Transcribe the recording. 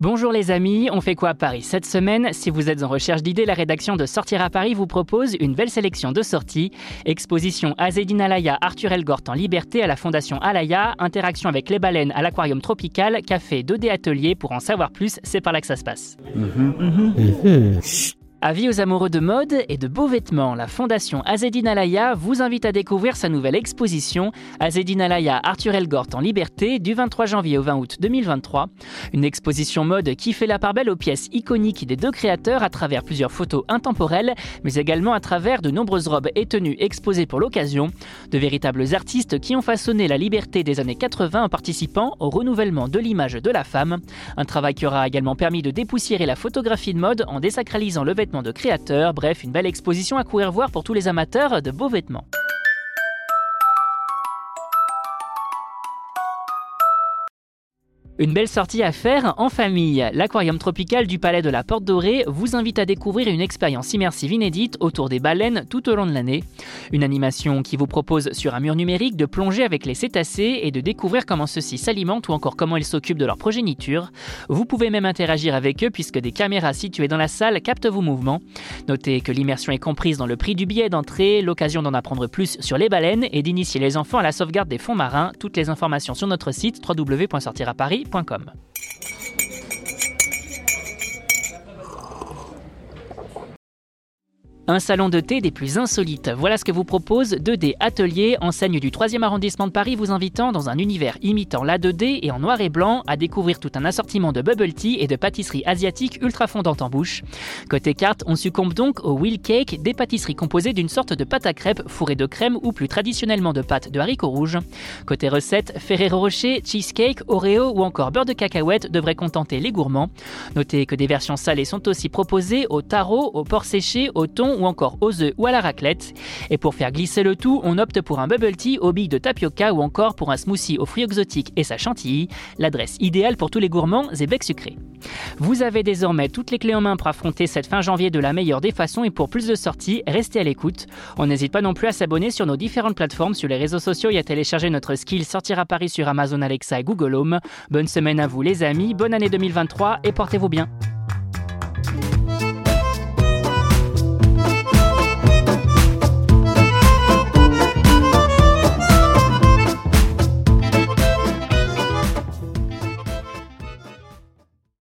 Bonjour les amis, on fait quoi à Paris cette semaine? Si vous êtes en recherche d'idées, la rédaction de Sortir à Paris vous propose une belle sélection de sorties. Exposition Azedine Alaya, Arthur Elgort en liberté à la Fondation Alaya, interaction avec les baleines à l'aquarium tropical, café 2D atelier, pour en savoir plus, c'est par là que ça se passe. Avis aux amoureux de mode et de beaux vêtements, la fondation Azedine Alaya vous invite à découvrir sa nouvelle exposition Azedine Alaya Arthur Elgort en liberté du 23 janvier au 20 août 2023. Une exposition mode qui fait la part belle aux pièces iconiques des deux créateurs à travers plusieurs photos intemporelles, mais également à travers de nombreuses robes et tenues exposées pour l'occasion. De véritables artistes qui ont façonné la liberté des années 80 en participant au renouvellement de l'image de la femme. Un travail qui aura également permis de dépoussiérer la photographie de mode en désacralisant le vêtement de créateurs, bref, une belle exposition à courir voir pour tous les amateurs de beaux vêtements. Une belle sortie à faire en famille. L'aquarium tropical du Palais de la Porte Dorée vous invite à découvrir une expérience immersive inédite autour des baleines tout au long de l'année. Une animation qui vous propose sur un mur numérique de plonger avec les cétacés et de découvrir comment ceux-ci s'alimentent ou encore comment ils s'occupent de leur progéniture. Vous pouvez même interagir avec eux puisque des caméras situées dans la salle captent vos mouvements. Notez que l'immersion est comprise dans le prix du billet d'entrée, l'occasion d'en apprendre plus sur les baleines et d'initier les enfants à la sauvegarde des fonds marins. Toutes les informations sur notre site www.sortiraparis leaderleadership.com. un salon de thé des plus insolites. Voilà ce que vous propose 2D Atelier, enseigne du 3e arrondissement de Paris, vous invitant dans un univers imitant la 2D et en noir et blanc à découvrir tout un assortiment de bubble tea et de pâtisseries asiatiques ultra fondantes en bouche. Côté carte, on succombe donc au wheel cake, des pâtisseries composées d'une sorte de pâte à crêpes fourrée de crème ou plus traditionnellement de pâte de haricots rouges. Côté recette, Ferrero Rocher, cheesecake, Oreo ou encore beurre de cacahuète devraient contenter les gourmands. Notez que des versions salées sont aussi proposées au taro, au porc séché, au thon ou encore aux œufs ou à la raclette. Et pour faire glisser le tout, on opte pour un bubble tea aux billes de tapioca ou encore pour un smoothie aux fruits exotiques et sa chantilly, l'adresse idéale pour tous les gourmands et becs sucrés. Vous avez désormais toutes les clés en main pour affronter cette fin janvier de la meilleure des façons et pour plus de sorties, restez à l'écoute. On n'hésite pas non plus à s'abonner sur nos différentes plateformes, sur les réseaux sociaux et à télécharger notre skill Sortir à Paris sur Amazon Alexa et Google Home. Bonne semaine à vous les amis, bonne année 2023 et portez-vous bien.